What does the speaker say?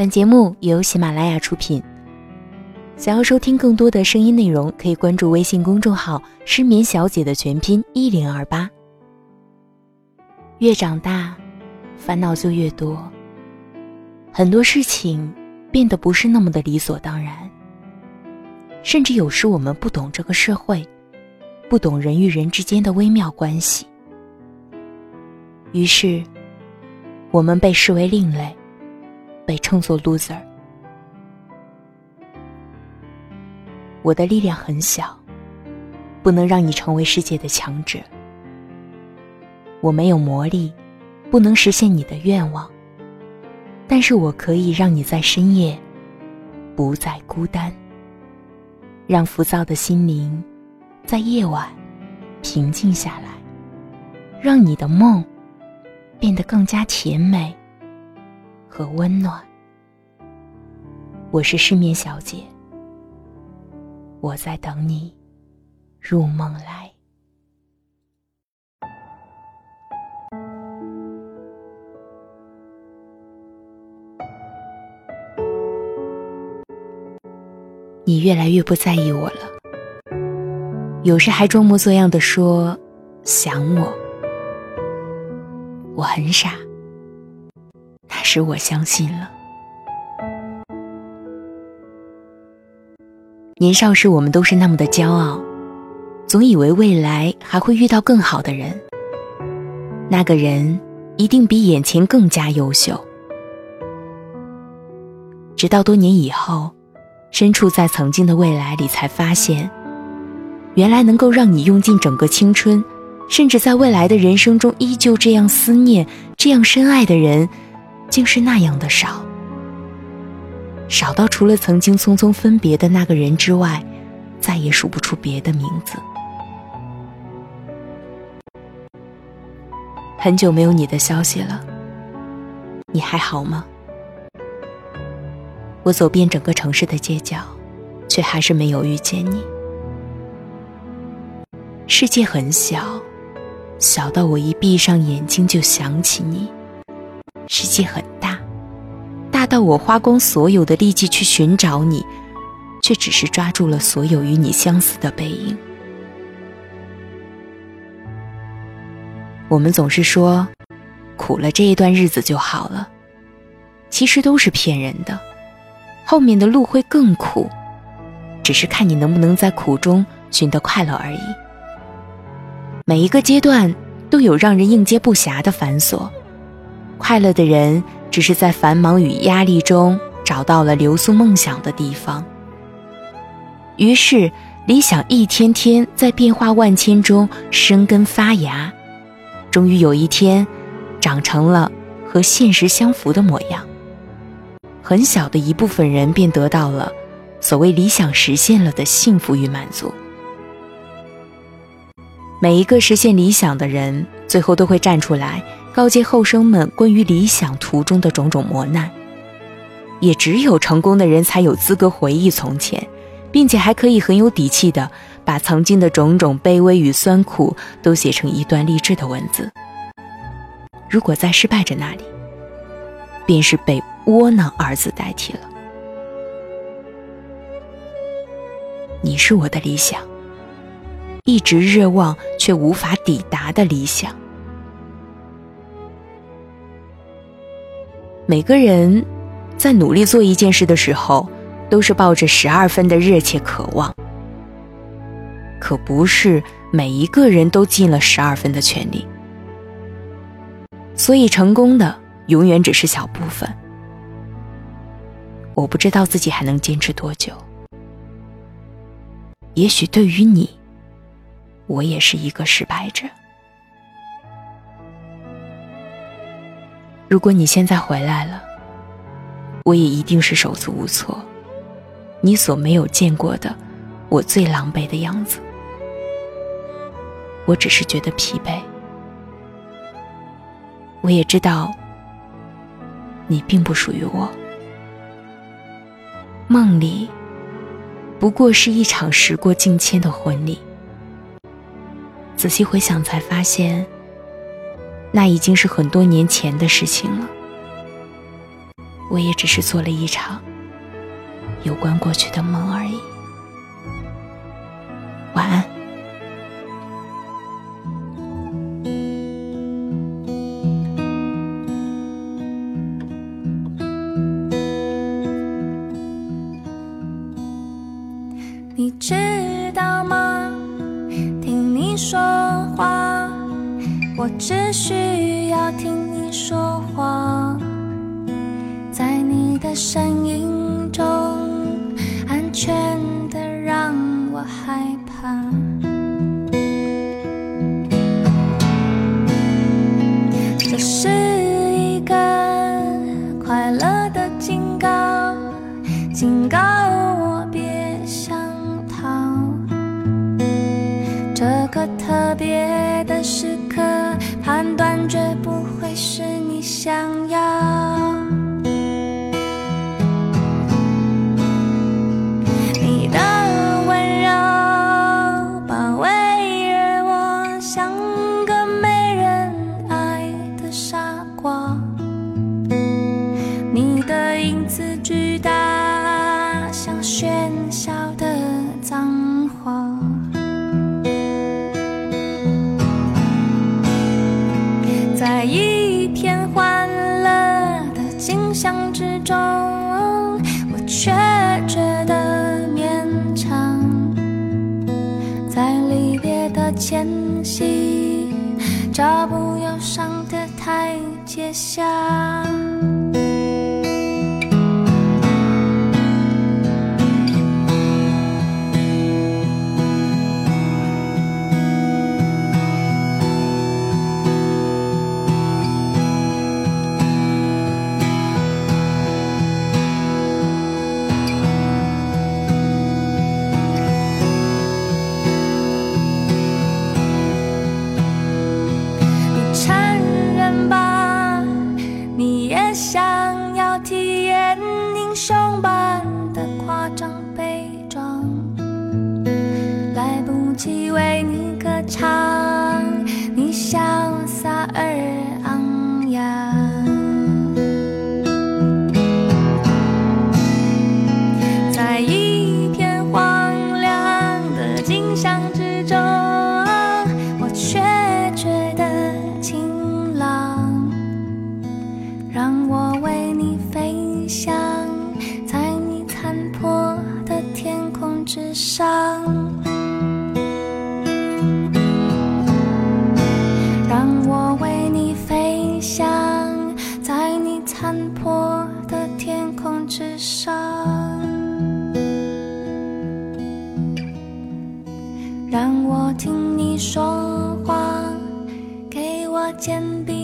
本节目由喜马拉雅出品。想要收听更多的声音内容，可以关注微信公众号“失眠小姐”的全拼一零二八。越长大，烦恼就越多，很多事情变得不是那么的理所当然，甚至有时我们不懂这个社会，不懂人与人之间的微妙关系，于是我们被视为另类。被称作 loser。我的力量很小，不能让你成为世界的强者。我没有魔力，不能实现你的愿望。但是我可以让你在深夜不再孤单，让浮躁的心灵在夜晚平静下来，让你的梦变得更加甜美。和温暖。我是失眠小姐，我在等你入梦来。你越来越不在意我了，有时还装模作样的说想我，我很傻。那时我相信了。年少时，我们都是那么的骄傲，总以为未来还会遇到更好的人，那个人一定比眼前更加优秀。直到多年以后，身处在曾经的未来里，才发现，原来能够让你用尽整个青春，甚至在未来的人生中依旧这样思念、这样深爱的人。竟是那样的少，少到除了曾经匆匆分别的那个人之外，再也数不出别的名字。很久没有你的消息了，你还好吗？我走遍整个城市的街角，却还是没有遇见你。世界很小，小到我一闭上眼睛就想起你。世界很，到我花光所有的力气去寻找你，却只是抓住了所有与你相似的背影。我们总是说，苦了这一段日子就好了，其实都是骗人的，后面的路会更苦，只是看你能不能在苦中寻得快乐而已。每一个阶段都有让人应接不暇的繁琐。快乐的人，只是在繁忙与压力中找到了留宿梦想的地方。于是，理想一天天在变化万千中生根发芽，终于有一天，长成了和现实相符的模样。很小的一部分人便得到了所谓理想实现了的幸福与满足。每一个实现理想的人，最后都会站出来。告诫后生们关于理想途中的种种磨难，也只有成功的人才有资格回忆从前，并且还可以很有底气的把曾经的种种卑微与酸苦都写成一段励志的文字。如果在失败者那里，便是被窝囊二字代替了。你是我的理想，一直热望却无法抵达的理想。每个人在努力做一件事的时候，都是抱着十二分的热切渴望。可不是每一个人都尽了十二分的全力，所以成功的永远只是小部分。我不知道自己还能坚持多久。也许对于你，我也是一个失败者。如果你现在回来了，我也一定是手足无措。你所没有见过的，我最狼狈的样子。我只是觉得疲惫。我也知道，你并不属于我。梦里，不过是一场时过境迁的婚礼。仔细回想，才发现。那已经是很多年前的事情了。我也只是做了一场有关过去的梦而已。晚安。你知道吗？听你说话，我只需要听你说话。在你的声音中，安全你前夕，脚步要上的台阶下。英雄般的夸张悲壮，来不及为你歌唱，上。让我为你飞翔，在你残破的天空之上。让我听你说话，给我肩膀。